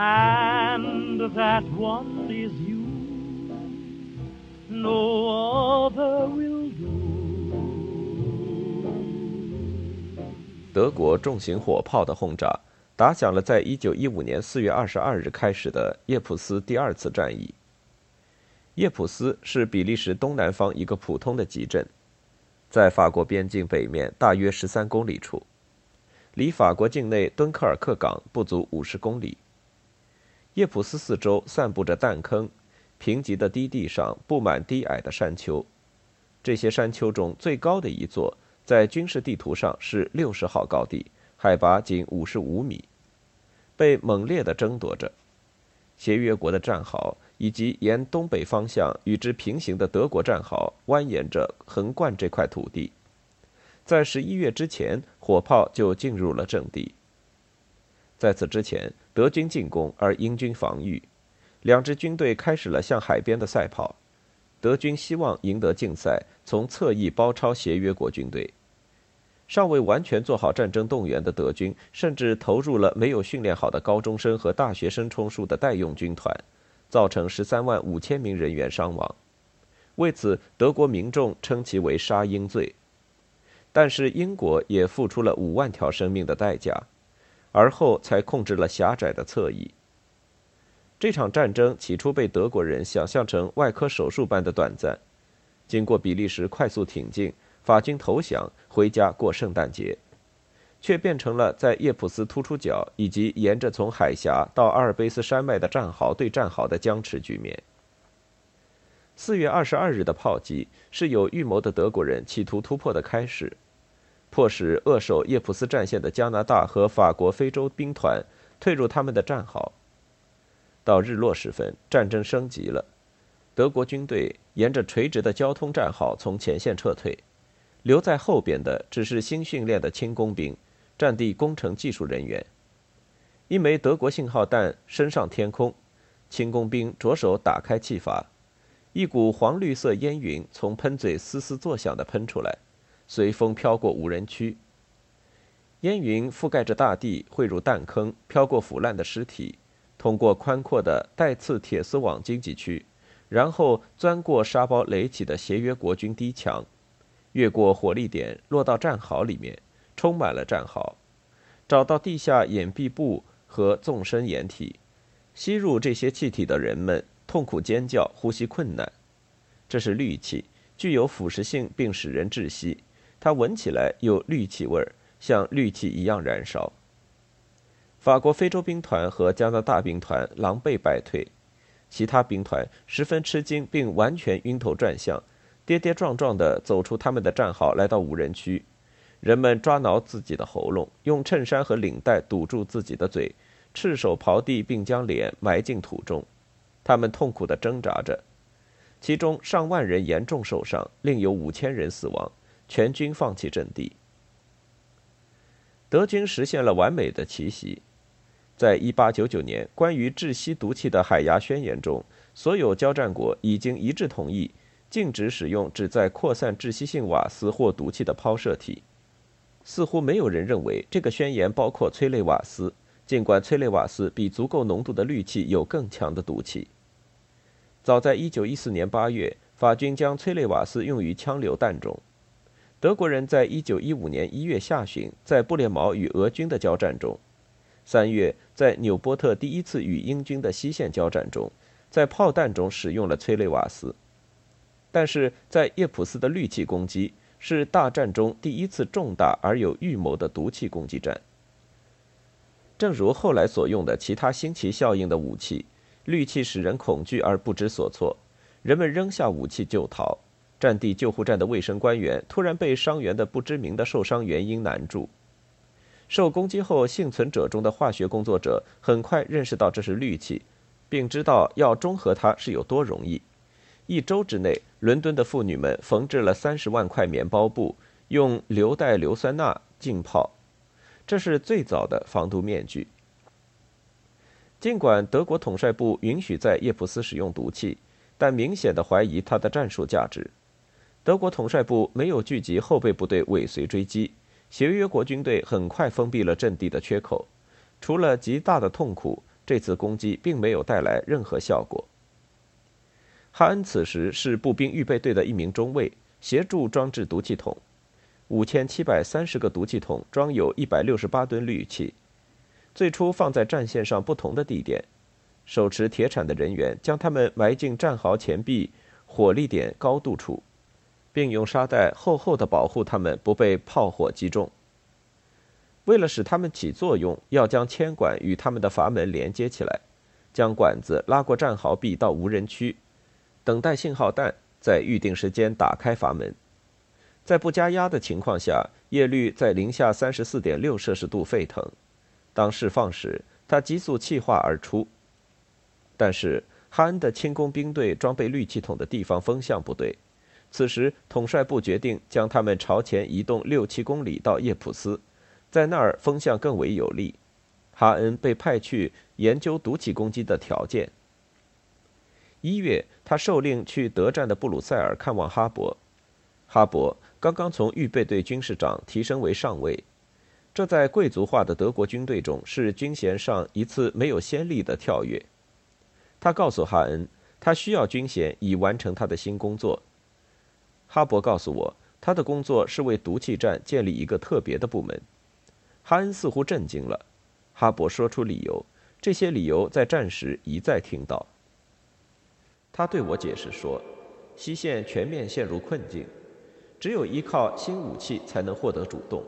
And that one is you. No other will do. 德国重型火炮的轰炸打响了在1915年4月22日开始的叶普斯第二次战役。叶普斯是比利时东南方一个普通的集镇，在法国边境北面大约13公里处，离法国境内敦刻尔克港不足50公里。叶普斯四周散布着弹坑，贫瘠的低地上布满低矮的山丘，这些山丘中最高的一座。在军事地图上是六十号高地，海拔仅五十五米，被猛烈地争夺着。协约国的战壕以及沿东北方向与之平行的德国战壕蜿蜒着横贯这块土地。在十一月之前，火炮就进入了阵地。在此之前，德军进攻而英军防御，两支军队开始了向海边的赛跑。德军希望赢得竞赛，从侧翼包抄协约国军队。尚未完全做好战争动员的德军，甚至投入了没有训练好的高中生和大学生充数的代用军团，造成十三万五千名人员伤亡。为此，德国民众称其为“杀英罪”。但是，英国也付出了五万条生命的代价，而后才控制了狭窄的侧翼。这场战争起初被德国人想象成外科手术般的短暂，经过比利时快速挺进。法军投降，回家过圣诞节，却变成了在叶普斯突出角以及沿着从海峡到阿尔卑斯山脉的战壕对战壕的僵持局面。四月二十二日的炮击是有预谋的德国人企图突破的开始，迫使扼守叶普斯战线的加拿大和法国非洲兵团退入他们的战壕。到日落时分，战争升级了，德国军队沿着垂直的交通战壕从前线撤退。留在后边的只是新训练的轻工兵、战地工程技术人员。一枚德国信号弹升上天空，轻工兵着手打开气阀，一股黄绿色烟云从喷嘴嘶嘶作响地喷出来，随风飘过无人区。烟云覆盖着大地，汇入弹坑，飘过腐烂的尸体，通过宽阔的带刺铁丝网经济区，然后钻过沙包垒起的协约国军低墙。越过火力点，落到战壕里面，充满了战壕，找到地下掩蔽部和纵深掩体，吸入这些气体的人们痛苦尖叫，呼吸困难。这是氯气，具有腐蚀性并使人窒息。它闻起来有氯气味儿，像氯气一样燃烧。法国非洲兵团和加拿大兵团狼狈败退，其他兵团十分吃惊，并完全晕头转向。跌跌撞撞地走出他们的战壕，来到无人区。人们抓挠自己的喉咙，用衬衫和领带堵住自己的嘴，赤手刨地，并将脸埋进土中。他们痛苦地挣扎着，其中上万人严重受伤，另有五千人死亡。全军放弃阵地。德军实现了完美的奇袭。在一八九九年关于窒息毒气的海牙宣言中，所有交战国已经一致同意。禁止使用旨在扩散窒息性瓦斯或毒气的抛射体。似乎没有人认为这个宣言包括催泪瓦斯，尽管催泪瓦斯比足够浓度的氯气有更强的毒气。早在1914年8月，法军将催泪瓦斯用于枪榴弹中。德国人在1915年1月下旬在布列茅与俄军的交战中，3月在纽波特第一次与英军的西线交战中，在炮弹中使用了催泪瓦斯。但是在叶普斯的氯气攻击是大战中第一次重大而有预谋的毒气攻击战。正如后来所用的其他新奇效应的武器，氯气使人恐惧而不知所措，人们扔下武器就逃。战地救护站的卫生官员突然被伤员的不知名的受伤原因难住。受攻击后幸存者中的化学工作者很快认识到这是氯气，并知道要中和它是有多容易。一周之内，伦敦的妇女们缝制了三十万块棉包布，用硫代硫酸钠浸泡。这是最早的防毒面具。尽管德国统帅部允许在叶普斯使用毒气，但明显的怀疑它的战术价值。德国统帅部没有聚集后备部队尾随追击，协约国军队很快封闭了阵地的缺口。除了极大的痛苦，这次攻击并没有带来任何效果。哈恩此时是步兵预备队的一名中尉，协助装置毒气筒。五千七百三十个毒气筒装有一百六十八吨氯气，最初放在战线上不同的地点。手持铁铲的人员将它们埋进战壕前壁火力点高度处，并用沙袋厚厚的保护它们不被炮火击中。为了使它们起作用，要将铅管与它们的阀门连接起来，将管子拉过战壕壁到无人区。等待信号弹，在预定时间打开阀门。在不加压的情况下，叶绿在零下三十四点六摄氏度沸腾。当释放时，它急速气化而出。但是哈恩的轻工兵队装备氯气筒的地方风向不对。此时，统帅部决定将他们朝前移动六七公里到叶普斯，在那儿风向更为有利。哈恩被派去研究毒气攻击的条件。一月，他受令去德战的布鲁塞尔看望哈勃。哈勃刚刚从预备队军士长提升为上尉，这在贵族化的德国军队中是军衔上一次没有先例的跳跃。他告诉哈恩，他需要军衔以完成他的新工作。哈勃告诉我，他的工作是为毒气战建立一个特别的部门。哈恩似乎震惊了。哈勃说出理由，这些理由在战时一再听到。他对我解释说：“西线全面陷入困境，只有依靠新武器才能获得主动。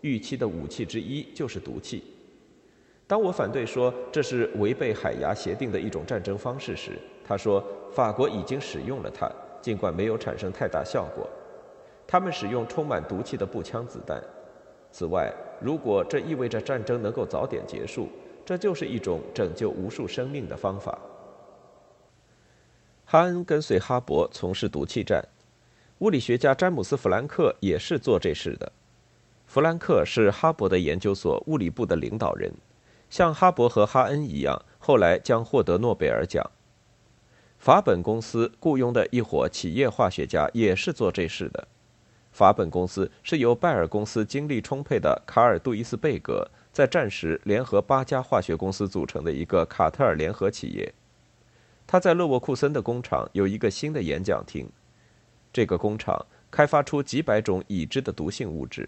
预期的武器之一就是毒气。当我反对说这是违背海牙协定的一种战争方式时，他说法国已经使用了它，尽管没有产生太大效果。他们使用充满毒气的步枪子弹。此外，如果这意味着战争能够早点结束，这就是一种拯救无数生命的方法。”哈恩跟随哈勃从事毒气战，物理学家詹姆斯·弗兰克也是做这事的。弗兰克是哈勃的研究所物理部的领导人，像哈勃和哈恩一样，后来将获得诺贝尔奖。法本公司雇佣的一伙企业化学家也是做这事的。法本公司是由拜耳公司精力充沛的卡尔·杜伊斯贝格在战时联合八家化学公司组成的一个卡特尔联合企业。他在勒沃库森的工厂有一个新的演讲厅，这个工厂开发出几百种已知的毒性物质，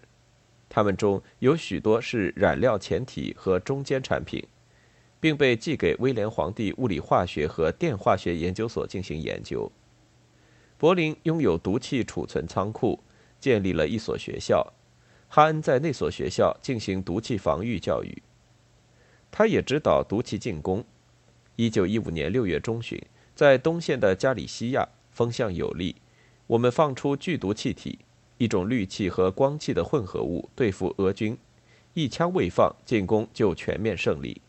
它们中有许多是染料前体和中间产品，并被寄给威廉皇帝物理化学和电化学研究所进行研究。柏林拥有毒气储存仓库，建立了一所学校，哈恩在那所学校进行毒气防御教育，他也指导毒气进攻。一九一五年六月中旬，在东线的加里西亚，风向有利，我们放出剧毒气体，一种氯气和光气的混合物，对付俄军。一枪未放，进攻就全面胜利。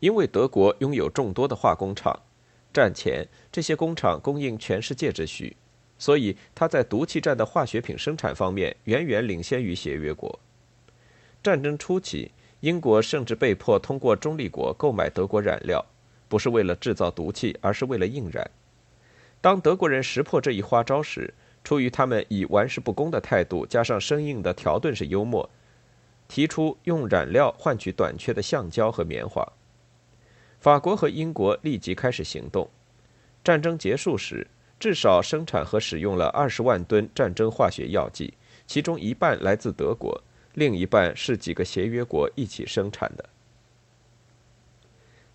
因为德国拥有众多的化工厂，战前这些工厂供应全世界之需，所以它在毒气战的化学品生产方面远远领先于协约国。战争初期。英国甚至被迫通过中立国购买德国染料，不是为了制造毒气，而是为了印染。当德国人识破这一花招时，出于他们以玩世不恭的态度，加上生硬的条顿式幽默，提出用染料换取短缺的橡胶和棉花。法国和英国立即开始行动。战争结束时，至少生产和使用了二十万吨战争化学药剂，其中一半来自德国。另一半是几个协约国一起生产的。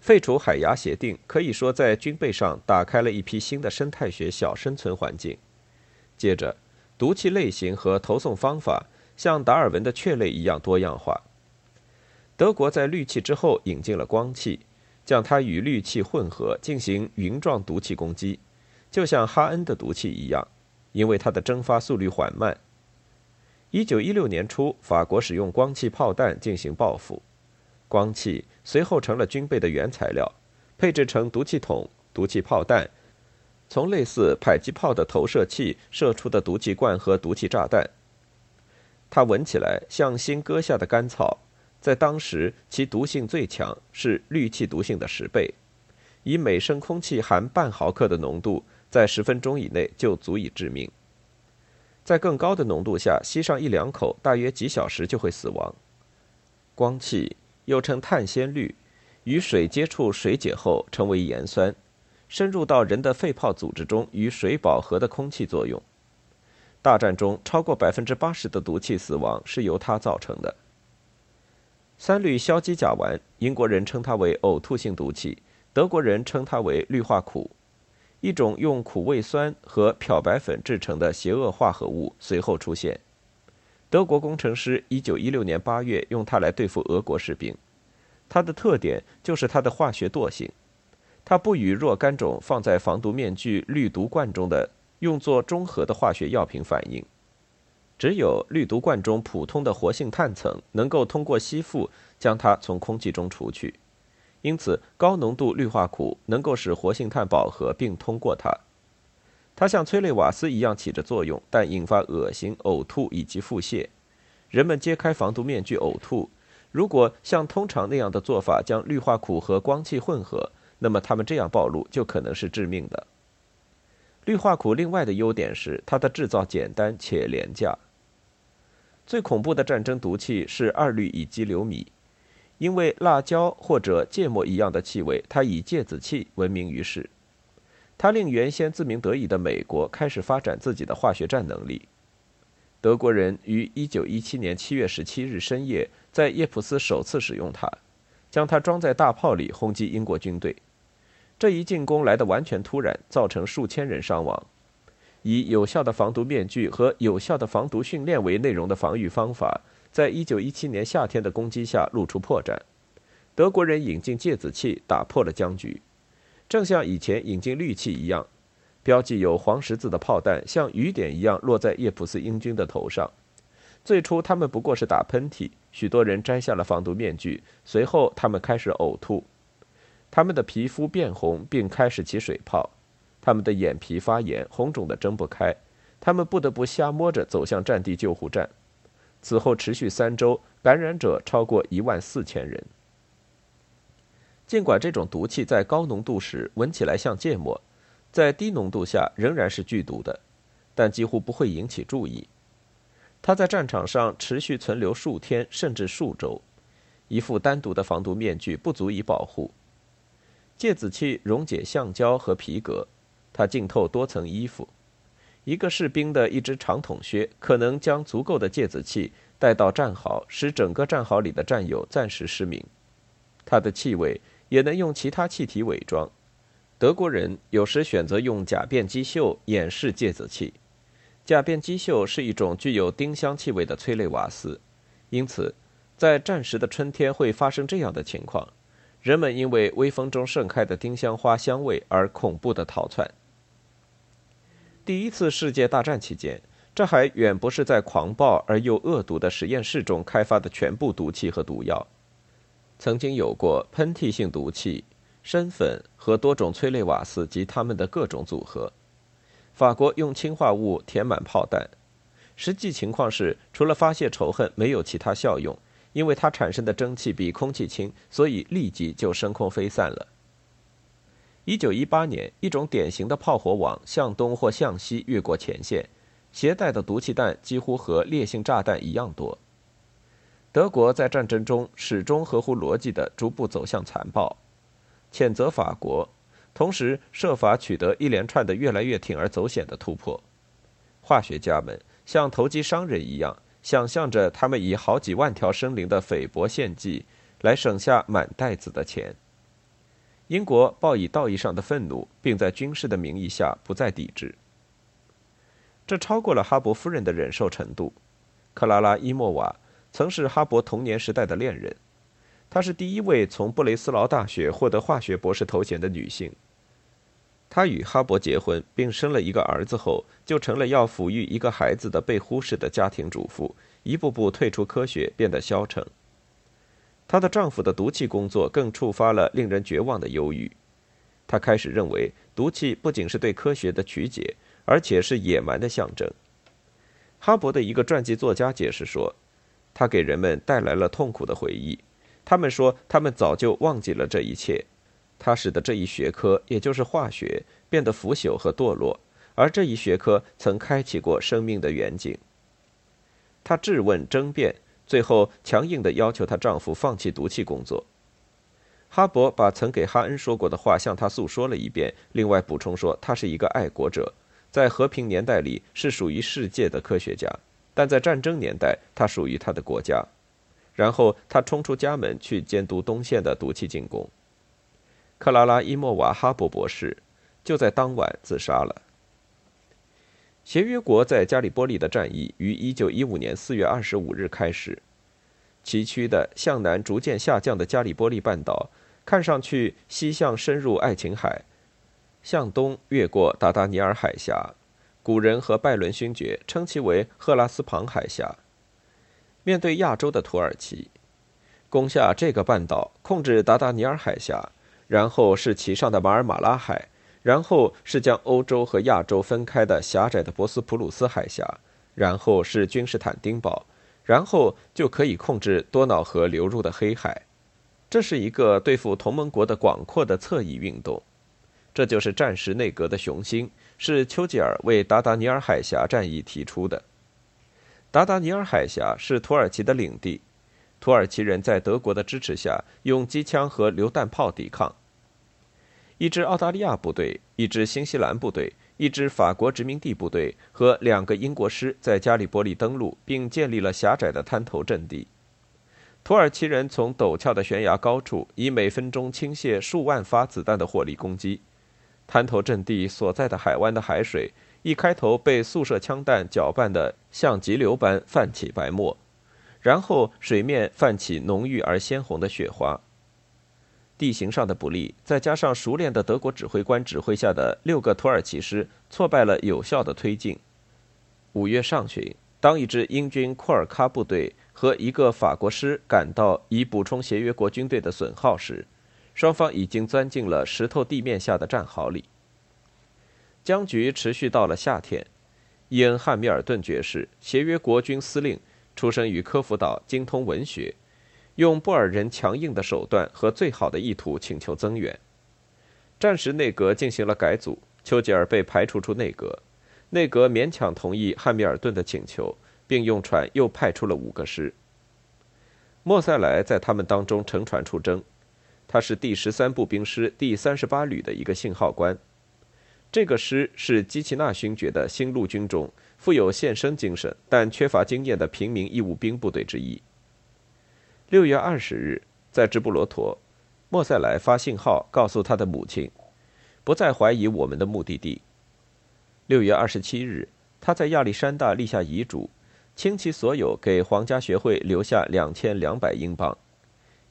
废除海牙协定可以说在军备上打开了一批新的生态学小生存环境。接着，毒气类型和投送方法像达尔文的雀类一样多样化。德国在氯气之后引进了光气，将它与氯气混合进行云状毒气攻击，就像哈恩的毒气一样，因为它的蒸发速率缓慢。一九一六年初，法国使用光气炮弹进行报复，光气随后成了军备的原材料，配置成毒气筒、毒气炮弹，从类似迫击炮的投射器射出的毒气罐和毒气炸弹。它闻起来像新割下的干草，在当时其毒性最强，是氯气毒性的十倍，以每升空气含半毫克的浓度，在十分钟以内就足以致命。在更高的浓度下吸上一两口，大约几小时就会死亡。光气又称碳纤氯，与水接触水解后成为盐酸，深入到人的肺泡组织中，与水饱和的空气作用。大战中超过百分之八十的毒气死亡是由它造成的。三氯硝基甲烷，英国人称它为呕吐性毒气，德国人称它为氯化苦。一种用苦味酸和漂白粉制成的邪恶化合物随后出现。德国工程师1916年8月用它来对付俄国士兵。它的特点就是它的化学惰性。它不与若干种放在防毒面具氯毒罐中的用作中和的化学药品反应。只有滤毒罐中普通的活性炭层能够通过吸附将它从空气中除去。因此，高浓度氯化苦能够使活性炭饱和并通过它。它像催泪瓦斯一样起着作用，但引发恶心、呕吐以及腹泻。人们揭开防毒面具呕吐。如果像通常那样的做法将氯化苦和光气混合，那么他们这样暴露就可能是致命的。氯化苦另外的优点是它的制造简单且廉价。最恐怖的战争毒气是二氯乙基硫醚。因为辣椒或者芥末一样的气味，它以芥子气闻名于世。它令原先自鸣得意的美国开始发展自己的化学战能力。德国人于1917年7月17日深夜在叶普斯首次使用它，将它装在大炮里轰击英国军队。这一进攻来得完全突然，造成数千人伤亡。以有效的防毒面具和有效的防毒训练为内容的防御方法。在一九一七年夏天的攻击下露出破绽，德国人引进芥子气打破了僵局，正像以前引进氯气一样，标记有黄十字的炮弹像雨点一样落在叶普斯英军的头上。最初他们不过是打喷嚏，许多人摘下了防毒面具，随后他们开始呕吐，他们的皮肤变红并开始起水泡，他们的眼皮发炎，红肿的睁不开，他们不得不瞎摸着走向战地救护站。此后持续三周，感染者超过一万四千人。尽管这种毒气在高浓度时闻起来像芥末，在低浓度下仍然是剧毒的，但几乎不会引起注意。它在战场上持续存留数天甚至数周，一副单独的防毒面具不足以保护。芥子气溶解橡胶和皮革，它浸透多层衣服。一个士兵的一只长筒靴可能将足够的芥子气带到战壕，使整个战壕里的战友暂时失明。它的气味也能用其他气体伪装。德国人有时选择用假变基溴掩饰芥子气。假变基溴是一种具有丁香气味的催泪瓦斯，因此在战时的春天会发生这样的情况：人们因为微风中盛开的丁香花香味而恐怖地逃窜。第一次世界大战期间，这还远不是在狂暴而又恶毒的实验室中开发的全部毒气和毒药。曾经有过喷嚏性毒气、砷粉和多种催泪瓦斯及它们的各种组合。法国用氰化物填满炮弹，实际情况是，除了发泄仇恨，没有其他效用，因为它产生的蒸汽比空气轻，所以立即就升空飞散了。一九一八年，一种典型的炮火网向东或向西越过前线，携带的毒气弹几乎和烈性炸弹一样多。德国在战争中始终合乎逻辑地逐步走向残暴，谴责法国，同时设法取得一连串的越来越铤而走险的突破。化学家们像投机商人一样，想象着他们以好几万条生灵的菲薄献祭，来省下满袋子的钱。英国报以道义上的愤怒，并在军事的名义下不再抵制。这超过了哈勃夫人的忍受程度。克拉拉·伊莫瓦曾是哈勃童年时代的恋人，她是第一位从布雷斯劳大学获得化学博士头衔的女性。他与哈勃结婚并生了一个儿子后，就成了要抚育一个孩子的被忽视的家庭主妇，一步步退出科学，变得消沉。她的丈夫的毒气工作更触发了令人绝望的忧郁。她开始认为，毒气不仅是对科学的曲解，而且是野蛮的象征。哈勃的一个传记作家解释说，他给人们带来了痛苦的回忆。他们说，他们早就忘记了这一切。他使得这一学科，也就是化学，变得腐朽和堕落，而这一学科曾开启过生命的远景。她质问、争辩，最后强硬地要求她丈夫放弃毒气工作。哈勃把曾给哈恩说过的话向他诉说了一遍，另外补充说，他是一个爱国者，在和平年代里是属于世界的科学家，但在战争年代，他属于他的国家。然后他冲出家门去监督东线的毒气进攻。克拉拉·伊莫瓦·哈伯博士就在当晚自杀了。协约国在加里波利的战役于1915年4月25日开始。崎岖的向南逐渐下降的加里波利半岛，看上去西向深入爱琴海，向东越过达达尼尔海峡。古人和拜伦勋爵称其为赫拉斯庞海峡。面对亚洲的土耳其，攻下这个半岛，控制达达尼尔海峡。然后是其上的马尔马拉海，然后是将欧洲和亚洲分开的狭窄的博斯普鲁斯海峡，然后是君士坦丁堡，然后就可以控制多瑙河流入的黑海。这是一个对付同盟国的广阔的侧翼运动。这就是战时内阁的雄心，是丘吉尔为达达尼尔海峡战役提出的。达达尼尔海峡是土耳其的领地，土耳其人在德国的支持下用机枪和榴弹炮抵抗。一支澳大利亚部队、一支新西兰部队、一支法国殖民地部队和两个英国师在加里波利登陆，并建立了狭窄的滩头阵地。土耳其人从陡峭的悬崖高处以每分钟倾泻数万发子弹的火力攻击。滩头阵地所在的海湾的海水一开头被速射枪弹搅拌得像急流般泛起白沫，然后水面泛起浓郁而鲜红的雪花。地形上的不利，再加上熟练的德国指挥官指挥下的六个土耳其师挫败了有效的推进。五月上旬，当一支英军库尔喀部队和一个法国师赶到以补充协约国军队的损耗时，双方已经钻进了石头地面下的战壕里。僵局持续到了夏天。伊恩·汉密尔顿爵士，协约国军司令，出生于科孚岛，精通文学。用布尔人强硬的手段和最好的意图请求增援，战时内阁进行了改组，丘吉尔被排除出内阁，内阁勉强同意汉密尔顿的请求，并用船又派出了五个师。莫塞莱在他们当中乘船出征，他是第十三步兵师第三十八旅的一个信号官，这个师是基奇纳勋爵的新陆军中富有献身精神但缺乏经验的平民义务兵部队之一。六月二十日，在直布罗陀，莫塞莱发信号告诉他的母亲，不再怀疑我们的目的地。六月二十七日，他在亚历山大立下遗嘱，倾其所有给皇家学会留下两千两百英镑，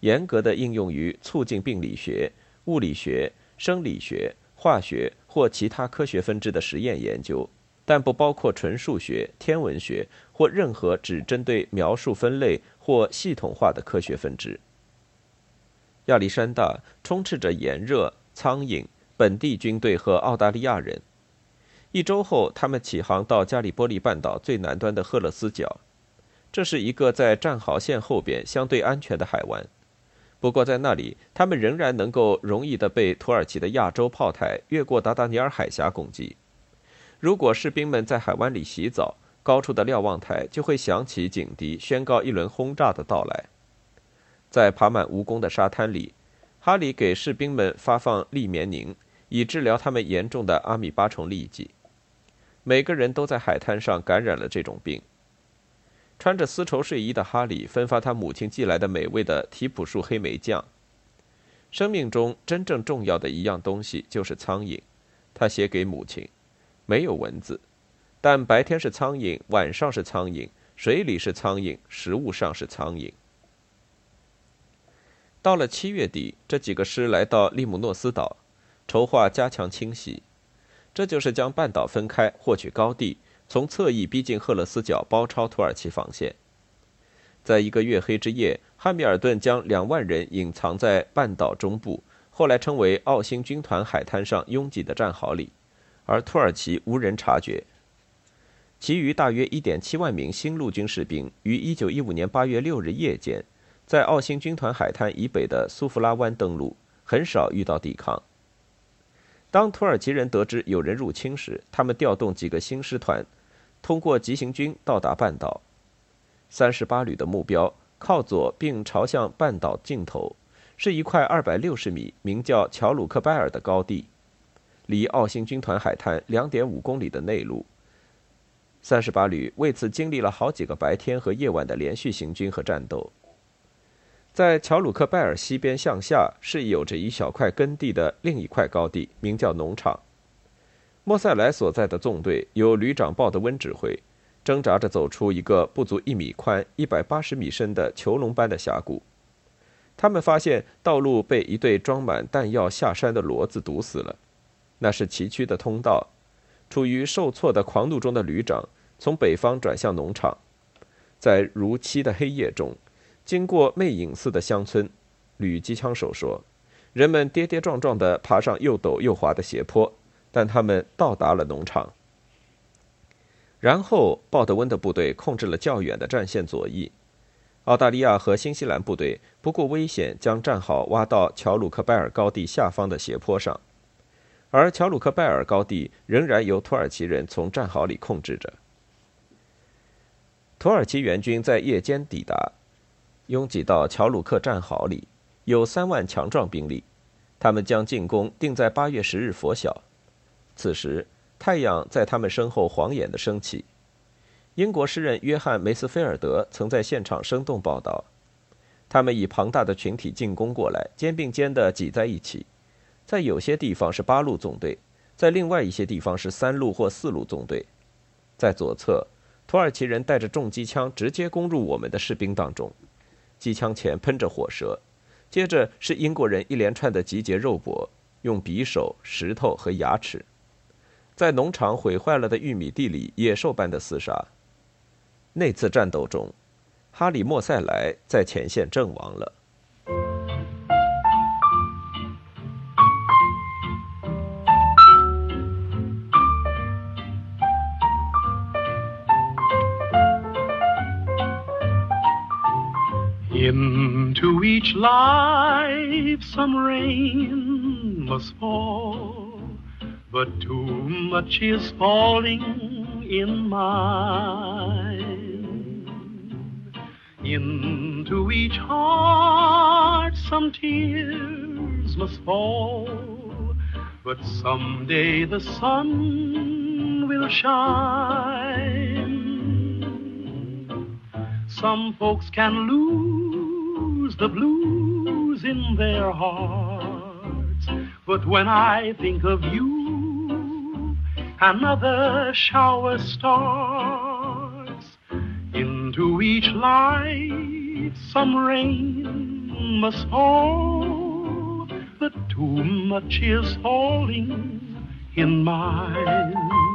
严格的应用于促进病理学、物理学、生理学、化学或其他科学分支的实验研究。但不包括纯数学、天文学或任何只针对描述分类或系统化的科学分支。亚历山大充斥着炎热、苍蝇、本地军队和澳大利亚人。一周后，他们起航到加里波利半岛最南端的赫勒斯角，这是一个在战壕线后边相对安全的海湾。不过，在那里，他们仍然能够容易地被土耳其的亚洲炮台越过达达尼尔海峡攻击。如果士兵们在海湾里洗澡，高处的瞭望台就会响起警笛，宣告一轮轰炸的到来。在爬满蜈蚣的沙滩里，哈里给士兵们发放利棉宁，以治疗他们严重的阿米巴虫痢疾。每个人都在海滩上感染了这种病。穿着丝绸睡衣的哈里分发他母亲寄来的美味的提普树黑莓酱。生命中真正重要的一样东西就是苍蝇，他写给母亲。没有蚊子，但白天是苍蝇，晚上是苍蝇，水里是苍蝇，食物上是苍蝇。到了七月底，这几个师来到利姆诺斯岛，筹划加强清洗。这就是将半岛分开，获取高地，从侧翼逼近赫勒斯角，包抄土耳其防线。在一个月黑之夜，汉密尔顿将两万人隐藏在半岛中部，后来称为奥星军团海滩上拥挤的战壕里，而土耳其无人察觉。其余大约1.7万名新陆军士兵于1915年8月6日夜间，在奥新军团海滩以北的苏弗拉湾登陆，很少遇到抵抗。当土耳其人得知有人入侵时，他们调动几个新师团，通过急行军到达半岛。三十八旅的目标靠左并朝向半岛尽头，是一块二百六十米、名叫乔鲁克拜尔的高地，离奥星军团海滩两点五公里的内陆。三十八旅为此经历了好几个白天和夜晚的连续行军和战斗。在乔鲁克拜尔西边向下是有着一小块耕地的另一块高地，名叫农场。莫塞莱所在的纵队由旅长鲍德温指挥，挣扎着走出一个不足一米宽、一百八十米深的囚笼般的峡谷。他们发现道路被一对装满弹药下山的骡子堵死了，那是崎岖的通道。处于受挫的狂怒中的旅长从北方转向农场，在如漆的黑夜中。经过魅影似的乡村，旅机枪手说：“人们跌跌撞撞地爬上又陡又滑的斜坡，但他们到达了农场。然后，鲍德温的部队控制了较远的战线左翼。澳大利亚和新西兰部队不顾危险，将战壕挖到乔鲁克拜尔高地下方的斜坡上，而乔鲁克拜尔高地仍然由土耳其人从战壕里控制着。土耳其援军在夜间抵达。”拥挤到乔鲁克战壕里，有三万强壮兵力。他们将进攻定在八月十日拂晓。此时，太阳在他们身后晃眼的升起。英国诗人约翰梅斯菲尔德曾在现场生动报道：他们以庞大的群体进攻过来，肩并肩地挤在一起。在有些地方是八路纵队，在另外一些地方是三路或四路纵队。在左侧，土耳其人带着重机枪直接攻入我们的士兵当中。机枪前喷着火舌，接着是英国人一连串的集结肉搏，用匕首、石头和牙齿，在农场毁坏了的玉米地里野兽般的厮杀。那次战斗中，哈里莫塞莱在前线阵亡了。Each life some rain must fall, but too much is falling in mine. Into each heart some tears must fall, but someday the sun will shine. Some folks can lose the blues in their hearts, but when I think of you, another shower starts. Into each life some rain must fall, but too much is falling in mine.